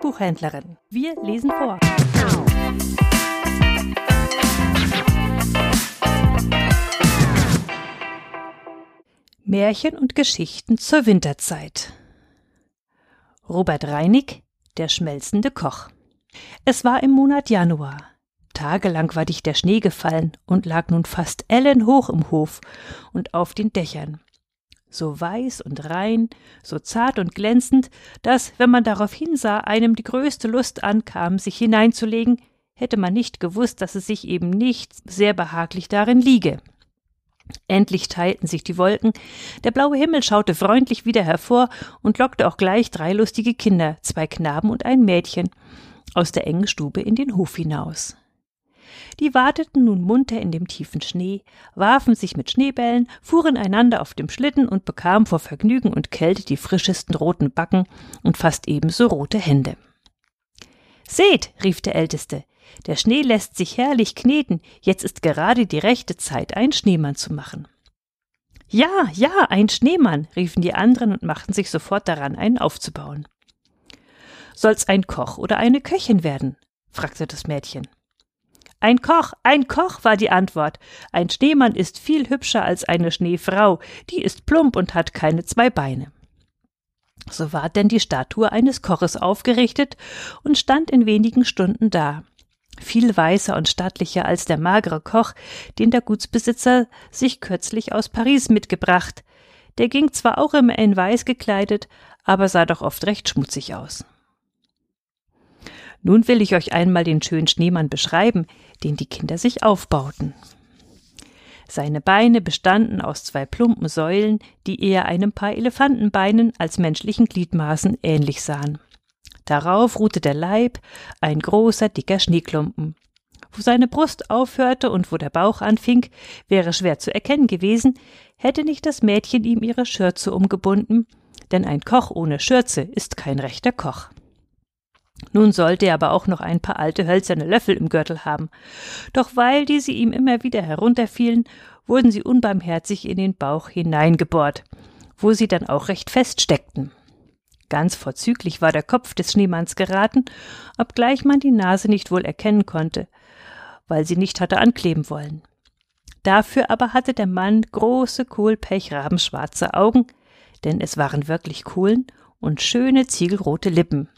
Buchhändlerin. Wir lesen vor. Märchen und Geschichten zur Winterzeit. Robert Reinig, der schmelzende Koch. Es war im Monat Januar. Tagelang war dicht der Schnee gefallen und lag nun fast ellenhoch im Hof und auf den Dächern. So weiß und rein, so zart und glänzend, dass, wenn man darauf hinsah, einem die größte Lust ankam, sich hineinzulegen, hätte man nicht gewusst, dass es sich eben nicht sehr behaglich darin liege. Endlich teilten sich die Wolken, der blaue Himmel schaute freundlich wieder hervor und lockte auch gleich drei lustige Kinder, zwei Knaben und ein Mädchen, aus der engen Stube in den Hof hinaus. Die warteten nun munter in dem tiefen Schnee, warfen sich mit Schneebällen, fuhren einander auf dem Schlitten und bekamen vor Vergnügen und Kälte die frischesten roten Backen und fast ebenso rote Hände. Seht, rief der Älteste, der Schnee lässt sich herrlich kneten, jetzt ist gerade die rechte Zeit, einen Schneemann zu machen. Ja, ja, ein Schneemann, riefen die anderen und machten sich sofort daran, einen aufzubauen. Soll's ein Koch oder eine Köchin werden? fragte das Mädchen. Ein Koch, ein Koch, war die Antwort. Ein Schneemann ist viel hübscher als eine Schneefrau, die ist plump und hat keine zwei Beine. So ward denn die Statue eines Koches aufgerichtet und stand in wenigen Stunden da viel weißer und stattlicher als der magere Koch, den der Gutsbesitzer sich kürzlich aus Paris mitgebracht. Der ging zwar auch immer in weiß gekleidet, aber sah doch oft recht schmutzig aus. Nun will ich euch einmal den schönen Schneemann beschreiben, den die Kinder sich aufbauten. Seine Beine bestanden aus zwei plumpen Säulen, die eher einem Paar Elefantenbeinen als menschlichen Gliedmaßen ähnlich sahen. Darauf ruhte der Leib, ein großer, dicker Schneeklumpen. Wo seine Brust aufhörte und wo der Bauch anfing, wäre schwer zu erkennen gewesen, hätte nicht das Mädchen ihm ihre Schürze umgebunden, denn ein Koch ohne Schürze ist kein rechter Koch. Nun sollte er aber auch noch ein paar alte hölzerne Löffel im Gürtel haben. Doch weil diese ihm immer wieder herunterfielen, wurden sie unbarmherzig in den Bauch hineingebohrt, wo sie dann auch recht fest steckten. Ganz vorzüglich war der Kopf des Schneemanns geraten, obgleich man die Nase nicht wohl erkennen konnte, weil sie nicht hatte ankleben wollen. Dafür aber hatte der Mann große, kohlpechrabenschwarze Augen, denn es waren wirklich Kohlen, und schöne ziegelrote Lippen,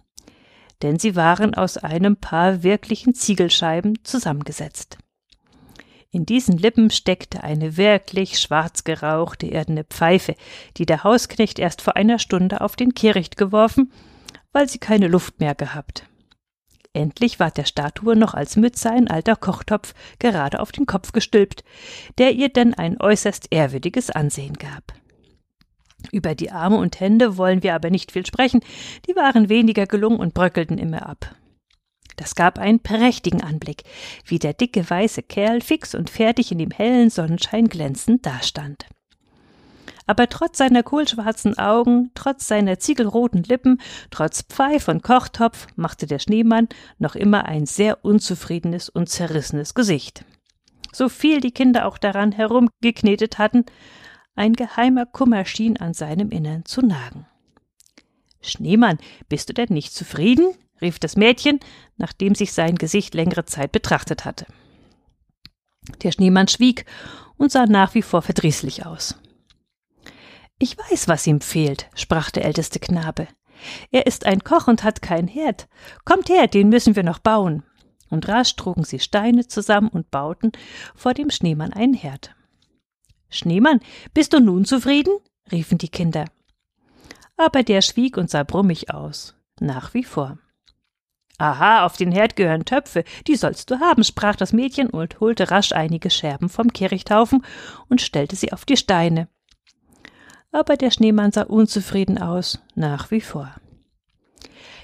denn sie waren aus einem Paar wirklichen Ziegelscheiben zusammengesetzt. In diesen Lippen steckte eine wirklich schwarz gerauchte erdene Pfeife, die der Hausknecht erst vor einer Stunde auf den Kehricht geworfen, weil sie keine Luft mehr gehabt. Endlich ward der Statue noch als Mütze ein alter Kochtopf gerade auf den Kopf gestülpt, der ihr denn ein äußerst ehrwürdiges Ansehen gab. Über die Arme und Hände wollen wir aber nicht viel sprechen, die waren weniger gelungen und bröckelten immer ab. Das gab einen prächtigen Anblick, wie der dicke weiße Kerl fix und fertig in dem hellen Sonnenschein glänzend dastand. Aber trotz seiner kohlschwarzen Augen, trotz seiner ziegelroten Lippen, trotz Pfeif und Kochtopf machte der Schneemann noch immer ein sehr unzufriedenes und zerrissenes Gesicht. So viel die Kinder auch daran herumgeknetet hatten, ein geheimer Kummer schien an seinem Innern zu nagen. Schneemann, bist du denn nicht zufrieden? rief das Mädchen, nachdem sich sein Gesicht längere Zeit betrachtet hatte. Der Schneemann schwieg und sah nach wie vor verdrießlich aus. Ich weiß, was ihm fehlt, sprach der älteste Knabe. Er ist ein Koch und hat keinen Herd. Kommt her, den müssen wir noch bauen. Und rasch trugen sie Steine zusammen und bauten vor dem Schneemann einen Herd. Schneemann, bist du nun zufrieden? riefen die Kinder. Aber der schwieg und sah brummig aus, nach wie vor. Aha, auf den Herd gehören Töpfe, die sollst du haben, sprach das Mädchen und holte rasch einige Scherben vom Kehrichthaufen und stellte sie auf die Steine. Aber der Schneemann sah unzufrieden aus, nach wie vor.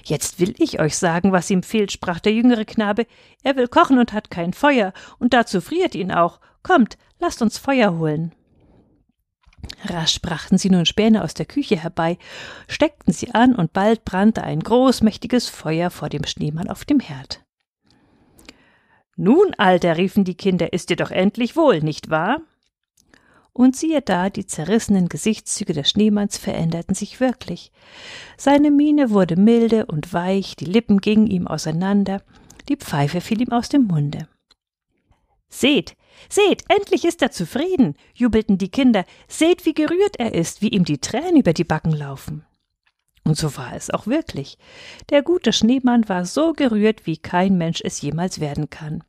Jetzt will ich euch sagen, was ihm fehlt, sprach der jüngere Knabe. Er will kochen und hat kein Feuer, und dazu friert ihn auch. Kommt, lasst uns Feuer holen. Rasch brachten sie nun Späne aus der Küche herbei, steckten sie an, und bald brannte ein großmächtiges Feuer vor dem Schneemann auf dem Herd. Nun, Alter, riefen die Kinder, ist dir doch endlich wohl, nicht wahr? Und siehe da, die zerrissenen Gesichtszüge des Schneemanns veränderten sich wirklich. Seine Miene wurde milde und weich, die Lippen gingen ihm auseinander, die Pfeife fiel ihm aus dem Munde. Seht, seht, endlich ist er zufrieden, jubelten die Kinder, seht, wie gerührt er ist, wie ihm die Tränen über die Backen laufen. Und so war es auch wirklich. Der gute Schneemann war so gerührt, wie kein Mensch es jemals werden kann.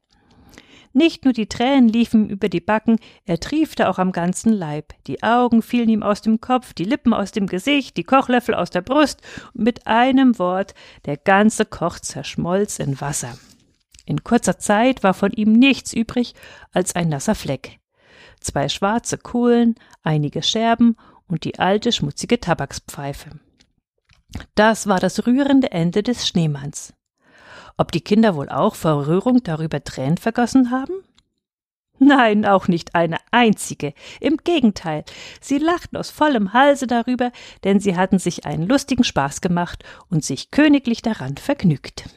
Nicht nur die Tränen liefen über die Backen, er triefte auch am ganzen Leib. Die Augen fielen ihm aus dem Kopf, die Lippen aus dem Gesicht, die Kochlöffel aus der Brust, und mit einem Wort der ganze Koch zerschmolz in Wasser. In kurzer Zeit war von ihm nichts übrig als ein nasser Fleck. Zwei schwarze Kohlen, einige Scherben und die alte schmutzige Tabakspfeife. Das war das rührende Ende des Schneemanns. Ob die Kinder wohl auch vor Rührung darüber Tränen vergossen haben? Nein, auch nicht eine einzige. Im Gegenteil, sie lachten aus vollem Halse darüber, denn sie hatten sich einen lustigen Spaß gemacht und sich königlich daran vergnügt.